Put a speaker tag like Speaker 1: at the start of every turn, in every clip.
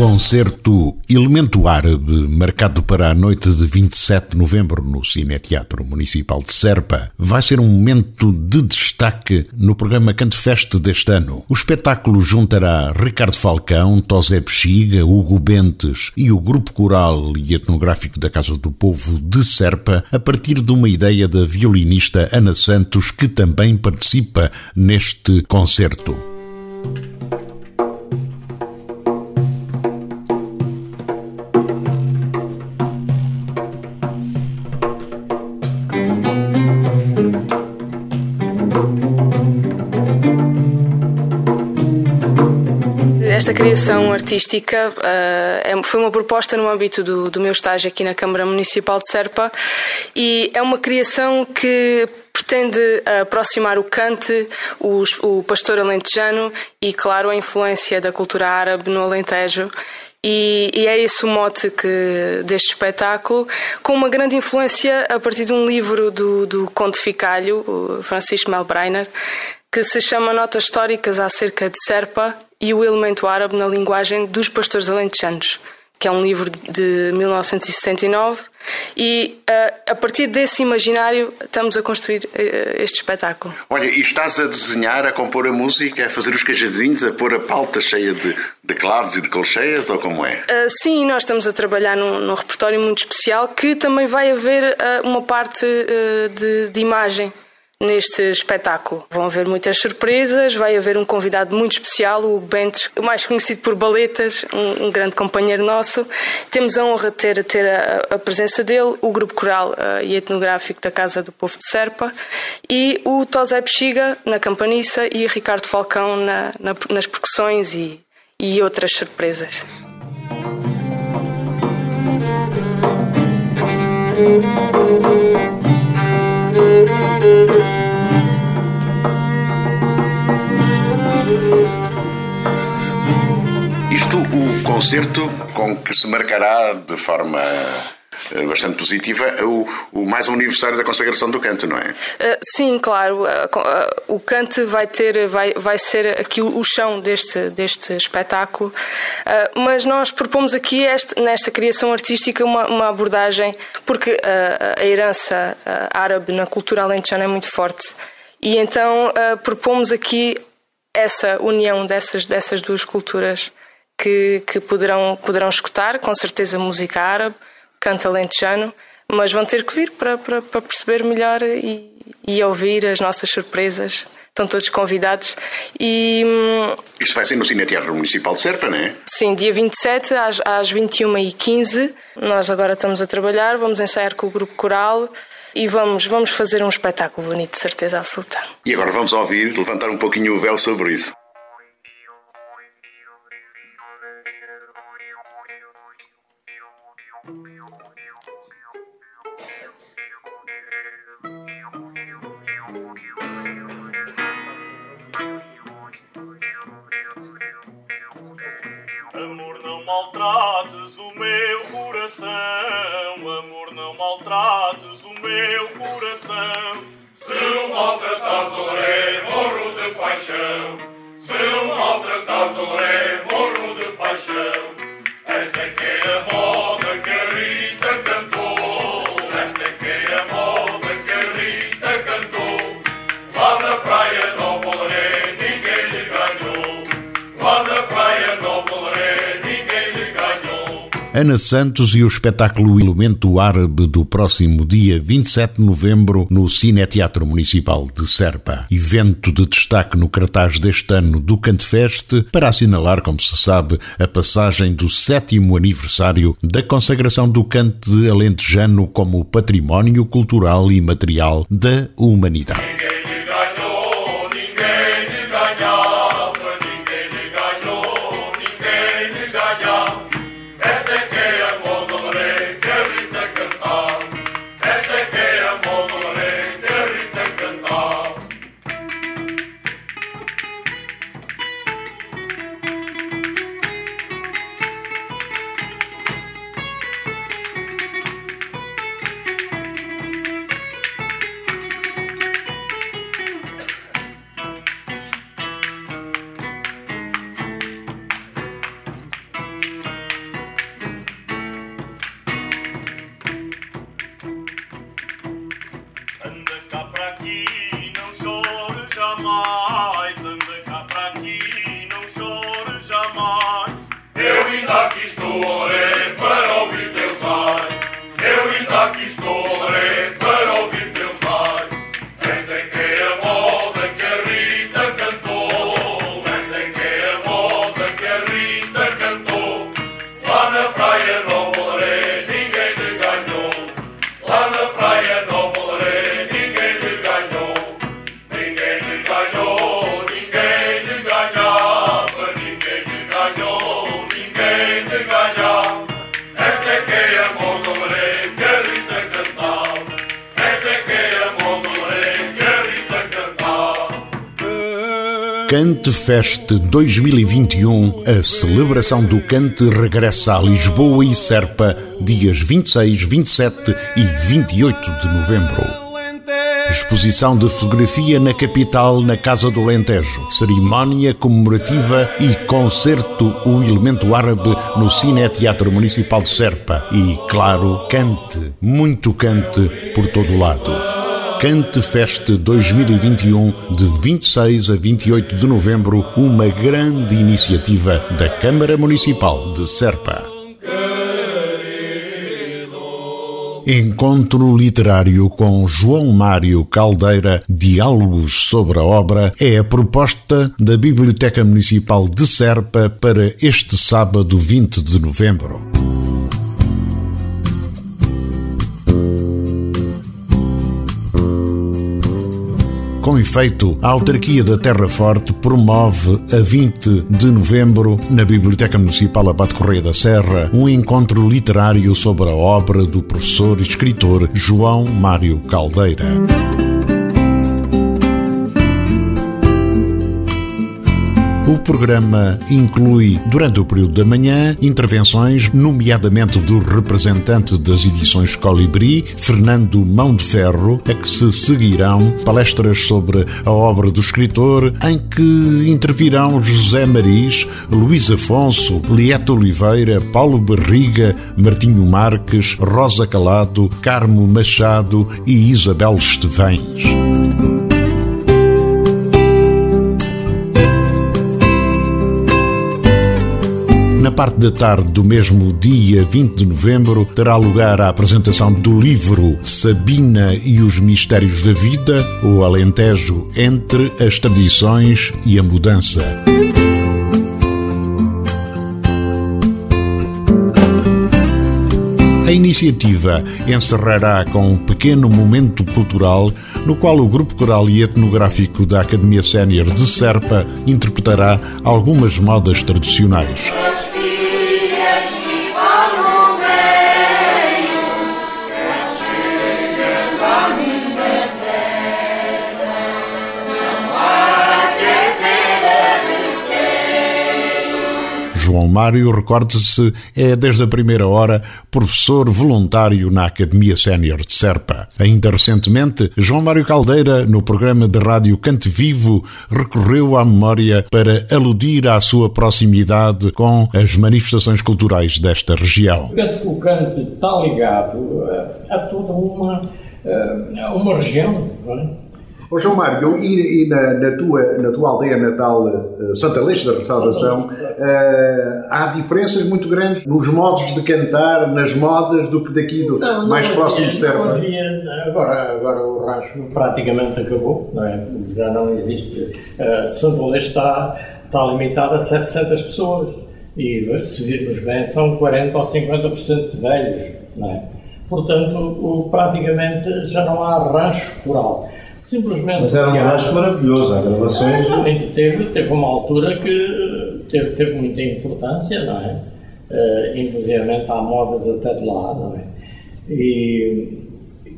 Speaker 1: Concerto Elemento Árabe, marcado para a noite de 27 de novembro no Cineteatro Municipal de Serpa, vai ser um momento de destaque no programa Cantefest deste ano. O espetáculo juntará Ricardo Falcão, Tosé Bexiga, Hugo Bentes e o Grupo Coral e Etnográfico da Casa do Povo de Serpa, a partir de uma ideia da violinista Ana Santos, que também participa neste concerto.
Speaker 2: Criação artística uh, foi uma proposta no âmbito do, do, meu estágio aqui na Câmara Municipal de Serpa e é uma criação que pretende aproximar o cante, o, o pastor alentejano e, claro, a influência da cultura árabe no Alentejo. E, e, é esse o mote que, deste espetáculo, com uma grande influência a partir de um livro do, do Conde Ficalho, Francisco Melbreiner, que se chama Notas Históricas acerca de Serpa e o elemento árabe na linguagem dos pastores alentejanos, que é um livro de 1979 e uh, a partir desse imaginário estamos a construir uh, este espetáculo.
Speaker 3: Olha, e estás a desenhar, a compor a música, a fazer os cajadinhos, a pôr a pauta cheia de, de claves e de colcheias, ou como é?
Speaker 2: Uh, sim, nós estamos a trabalhar num, num, repertório muito especial que também vai haver uma parte de, de imagem neste espetáculo. Vão haver muitas surpresas, vai haver um convidado muito especial, o Bentes, mais conhecido por Baletas, um, um grande companheiro nosso. Temos a honra de ter, ter a, a presença dele, o grupo coral uh, e etnográfico da Casa do Povo de Serpa e o Tosé Bexiga na campaniça e Ricardo Falcão na, na, nas percussões e, e outras surpresas.
Speaker 3: Concerto com que se marcará de forma eh, bastante positiva o, o, mais um aniversário da consagração do canto, não é?
Speaker 2: Uh, sim, claro. Uh, uh, o canto vai ter, vai, vai ser aqui o, o chão deste, deste espetáculo, mas nós propomos aqui este, nesta criação artística uma, uma abordagem, porque a herança árabe na cultura alentejana é muito forte. E então propomos aqui essa união dessas, dessas duas culturas que, que poderão, poderão escutar, com certeza, música árabe, canto alentejano, mas vão ter que vir para, para, para perceber melhor e, e ouvir as nossas surpresas estão todos convidados. E,
Speaker 3: hum, Isto vai ser no Cineteatro Municipal de Serpa, não é?
Speaker 2: Sim, dia 27 às, às 21h15. Nós agora estamos a trabalhar, vamos ensaiar com o grupo coral e vamos, vamos fazer um espetáculo bonito, de certeza absoluta.
Speaker 3: E agora vamos ouvir, levantar um pouquinho o véu sobre isso.
Speaker 4: Paixão. Se o maltratares, olé,
Speaker 1: Ana Santos e o espetáculo Elemento Árabe do próximo dia 27 de novembro no Cineteatro Municipal de Serpa. Evento de destaque no cartaz deste ano do Cantefest para assinalar, como se sabe, a passagem do sétimo aniversário da consagração do cante alentejano como património cultural e material da humanidade. Cante Fest 2021, a celebração do cante regressa a Lisboa e Serpa, dias 26, 27 e 28 de novembro. Exposição de fotografia na capital, na Casa do Alentejo. Cerimónia comemorativa e concerto O Elemento Árabe no Cine Teatro Municipal de Serpa. E, claro, cante, muito cante por todo o lado. Cante Fest 2021, de 26 a 28 de novembro, uma grande iniciativa da Câmara Municipal de Serpa. Encontro literário com João Mário Caldeira, Diálogos sobre a obra, é a proposta da Biblioteca Municipal de Serpa para este sábado 20 de novembro. Com efeito, a autarquia da Terra Forte promove a 20 de novembro, na Biblioteca Municipal Abate Correia da Serra, um encontro literário sobre a obra do professor e escritor João Mário Caldeira. O programa inclui, durante o período da manhã, intervenções, nomeadamente do representante das edições Colibri, Fernando Mão de Ferro, a que se seguirão palestras sobre a obra do escritor, em que intervirão José Maris, Luís Afonso, Lieta Oliveira, Paulo Barriga, Martinho Marques, Rosa Calado, Carmo Machado e Isabel Estevães. Na parte da tarde do mesmo dia 20 de novembro terá lugar a apresentação do livro Sabina e os Mistérios da Vida, o Alentejo entre as tradições e a mudança. A iniciativa encerrará com um pequeno momento cultural no qual o Grupo Coral e Etnográfico da Academia Sénior de Serpa interpretará algumas modas tradicionais. João Mário, recorde-se, é desde a primeira hora professor voluntário na Academia Sénior de Serpa. Ainda recentemente, João Mário Caldeira, no programa de rádio Cante Vivo, recorreu à memória para aludir à sua proximidade com as manifestações culturais desta região.
Speaker 5: Penso que o canto está ligado a, a toda uma, a uma região, não é?
Speaker 6: Ô João Mário, e, e na, na, tua, na tua aldeia natal, eh, Santa Leste da Restauração, eh, há diferenças muito grandes nos modos de cantar, nas modas, do que daqui do
Speaker 5: Não, não
Speaker 6: mais
Speaker 5: havia-
Speaker 6: próximo de Serpa?
Speaker 5: agora, agora o rancho praticamente acabou, não é? já não existe. Uh, Santa Leste está, está limitado a 700 pessoas e, se virmos bem, são 40 ou 50% de velhos. Não é? Portanto, o, praticamente já não há rancho rural. Simplesmente.
Speaker 7: Mas era um rancho maravilhoso, há gravações.
Speaker 5: Realmente teve, teve uma altura que teve, teve muita importância, não é? Uh, inclusive há modas até de lá, não é? E,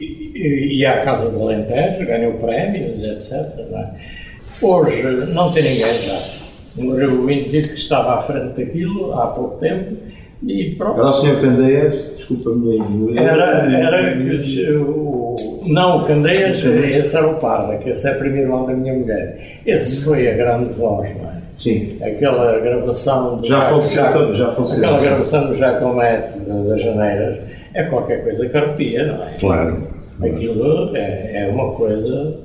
Speaker 5: e, e à Casa do Alentejo, ganhou prémios, etc. Não é? Hoje não tem ninguém já. Morreu o indivíduo que estava à frente daquilo há pouco tempo e pronto.
Speaker 7: Era o Sr. Candeias, desculpa a minha ignorância.
Speaker 5: Era, era o, não o Candeias, esse era o Parra, que esse é primeiro irmão da minha mulher. Esse foi a grande voz, não é?
Speaker 7: Sim.
Speaker 5: Aquela gravação do
Speaker 7: Já faleceu já faleceu.
Speaker 5: Aquela gravação do Jacomete das Janeiras é qualquer coisa que arrepia, não é?
Speaker 6: Claro.
Speaker 5: Aquilo é, é uma coisa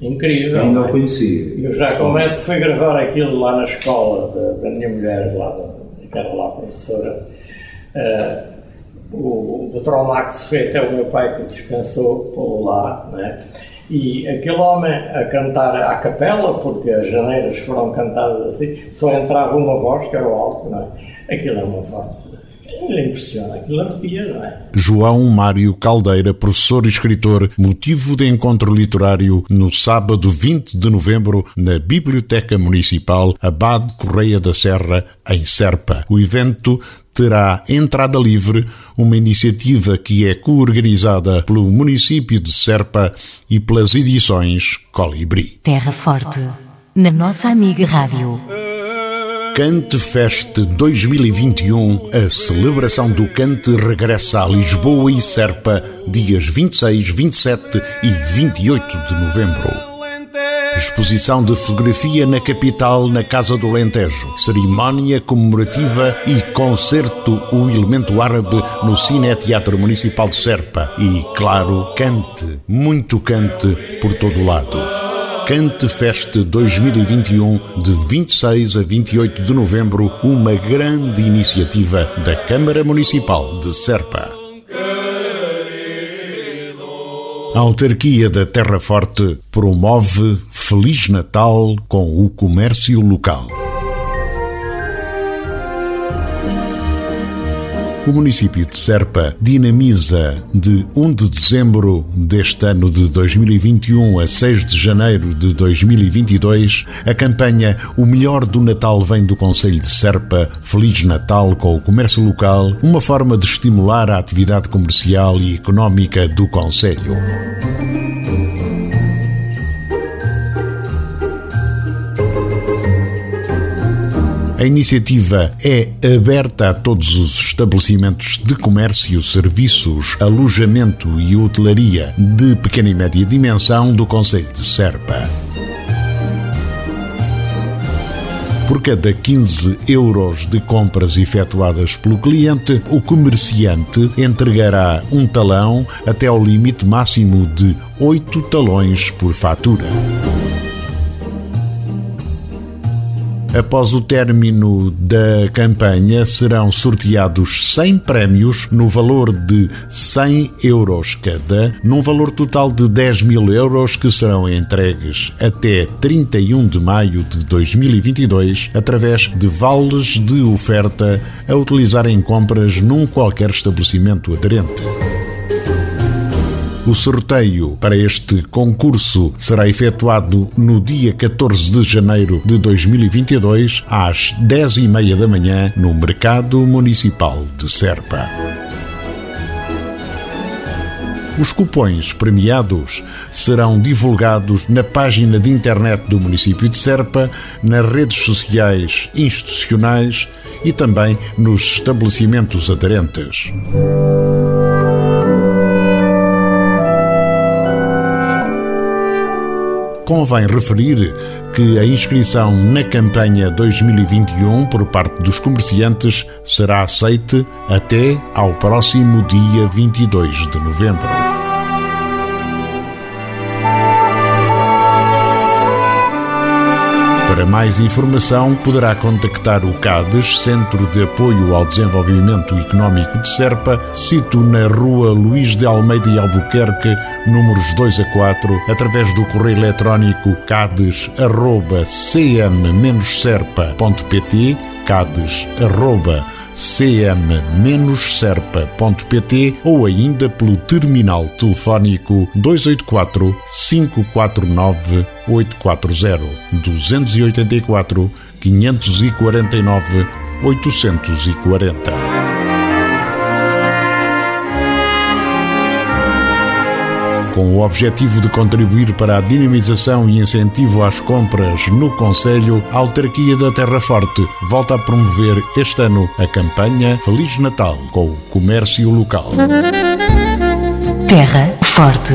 Speaker 5: incrível.
Speaker 7: Ainda
Speaker 5: não
Speaker 7: conhecia.
Speaker 5: E o Jacomete foi gravar aquilo lá na escola da, da minha mulher, lá, que era lá professora. Eh, o, o Tromax foi até o meu pai que o dispensou pô lá, né? E aquele homem a cantar à capela, porque as janeiras foram cantadas assim, só entrava uma voz, que era o alto, não é? Aquilo é uma voz. Aquilo arrepia, não é?
Speaker 1: João Mário Caldeira, professor e escritor, motivo de encontro literário no sábado 20 de novembro na Biblioteca Municipal Abade Correia da Serra, em Serpa. O evento terá entrada livre, uma iniciativa que é coorganizada pelo município de Serpa e pelas edições Colibri.
Speaker 8: Terra Forte, na nossa amiga Rádio.
Speaker 1: Cante Fest 2021, a celebração do cante regressa a Lisboa e Serpa, dias 26, 27 e 28 de novembro. Exposição de fotografia na capital, na Casa do Alentejo. Cerimónia comemorativa e concerto O Elemento Árabe no Cine Teatro Municipal de Serpa. E, claro, cante, muito cante por todo lado. Cante Fest 2021, de 26 a 28 de novembro, uma grande iniciativa da Câmara Municipal de Serpa. A autarquia da Terra Forte promove Feliz Natal com o comércio local. O município de Serpa dinamiza de 1 de dezembro deste ano de 2021 a 6 de janeiro de 2022 a campanha O Melhor do Natal vem do Conselho de Serpa, Feliz Natal com o comércio local, uma forma de estimular a atividade comercial e económica do Conselho. A iniciativa é aberta a todos os estabelecimentos de comércio, serviços, alojamento e hotelaria de pequena e média dimensão do Conselho de Serpa. Por cada 15 euros de compras efetuadas pelo cliente, o comerciante entregará um talão até ao limite máximo de 8 talões por fatura. Após o término da campanha, serão sorteados 100 prémios no valor de 100 euros cada, num valor total de 10 mil euros que serão entregues até 31 de maio de 2022 através de vales de oferta a utilizar em compras num qualquer estabelecimento aderente. O sorteio para este concurso será efetuado no dia 14 de janeiro de 2022, às 10h30 da manhã, no Mercado Municipal de Serpa. Os cupões premiados serão divulgados na página de internet do município de Serpa, nas redes sociais institucionais e também nos estabelecimentos aderentes. Convém referir que a inscrição na campanha 2021 por parte dos comerciantes será aceite até ao próximo dia 22 de novembro. Para mais informação, poderá contactar o CADES, Centro de Apoio ao Desenvolvimento Económico de Serpa, sito na Rua Luís de Almeida e Albuquerque, números 2 a 4, através do correio eletrónico cades.cm-serpa.pt, cades.cm-serpa.pt ou ainda pelo terminal telefónico 284 549 840 284 549 840. Com o objetivo de contribuir para a dinamização e incentivo às compras no Conselho, a Autarquia da Terra Forte volta a promover este ano a campanha Feliz Natal com o comércio local.
Speaker 8: Terra Forte.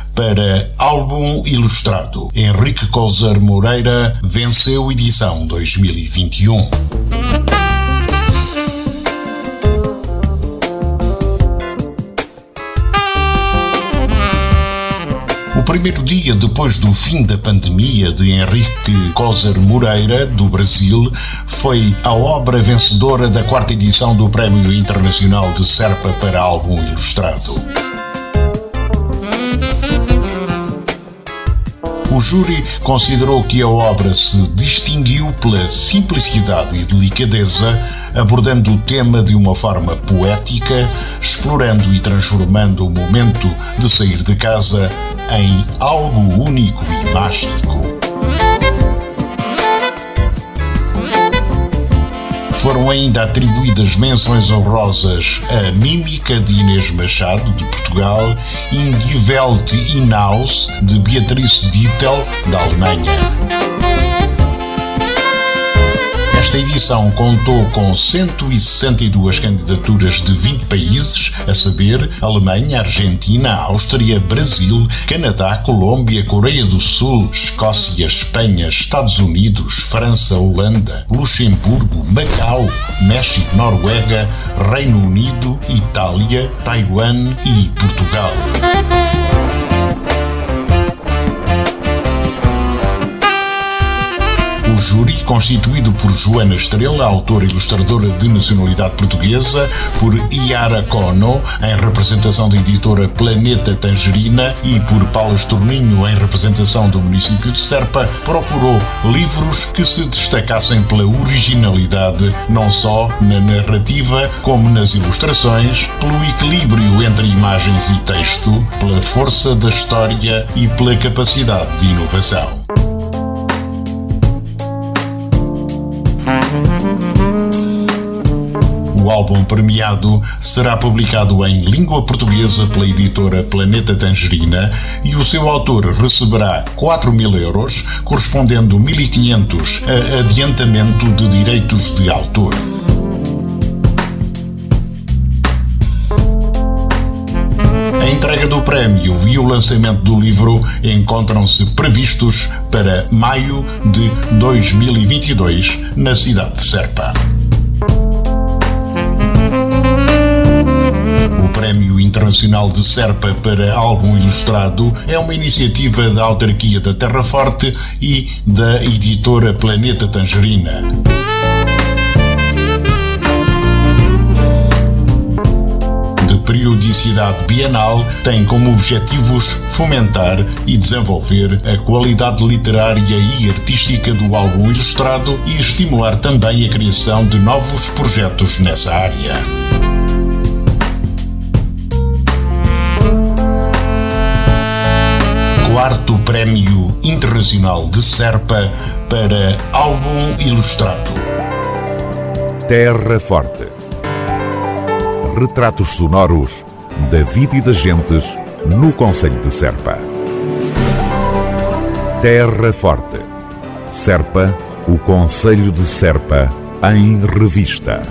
Speaker 1: para Álbum Ilustrado. Henrique Coser Moreira venceu edição 2021. O primeiro dia depois do fim da pandemia de Henrique Coser Moreira, do Brasil, foi a obra vencedora da quarta edição do Prémio Internacional de Serpa para Álbum Ilustrado. O júri considerou que a obra se distinguiu pela simplicidade e delicadeza, abordando o tema de uma forma poética, explorando e transformando o momento de sair de casa em algo único e mágico. Foram ainda atribuídas menções honrosas a Mímica de Inês Machado, de Portugal, e Die Welt hinaus de Beatrice Dittel, da Alemanha. Esta edição contou com 162 candidaturas de 20 países, a saber Alemanha, Argentina, Áustria, Brasil, Canadá, Colômbia, Coreia do Sul, Escócia, Espanha, Estados Unidos, França, Holanda, Luxemburgo, Macau, México, Noruega, Reino Unido, Itália, Taiwan e Portugal. Júri, constituído por Joana Estrela, autora e ilustradora de nacionalidade portuguesa, por Iara Cono, em representação da editora Planeta Tangerina, e por Paulo Estorninho, em representação do município de Serpa, procurou livros que se destacassem pela originalidade, não só na narrativa, como nas ilustrações, pelo equilíbrio entre imagens e texto, pela força da história e pela capacidade de inovação. Álbum premiado será publicado em língua portuguesa pela editora Planeta Tangerina e o seu autor receberá 4 mil euros, correspondendo 1.500 a adiantamento de direitos de autor. A entrega do prémio e o lançamento do livro encontram-se previstos para maio de 2022 na cidade de Serpa. Prémio Internacional de Serpa para Álbum Ilustrado é uma iniciativa da autarquia da Terra Forte e da editora Planeta Tangerina. De periodicidade bienal, tem como objetivos fomentar e desenvolver a qualidade literária e artística do álbum ilustrado e estimular também a criação de novos projetos nessa área. Quarto Prémio Internacional de Serpa para Álbum Ilustrado.
Speaker 9: Terra Forte. Retratos sonoros da vida e das gentes no Conselho de Serpa. Terra Forte. Serpa, o Conselho de Serpa, em revista.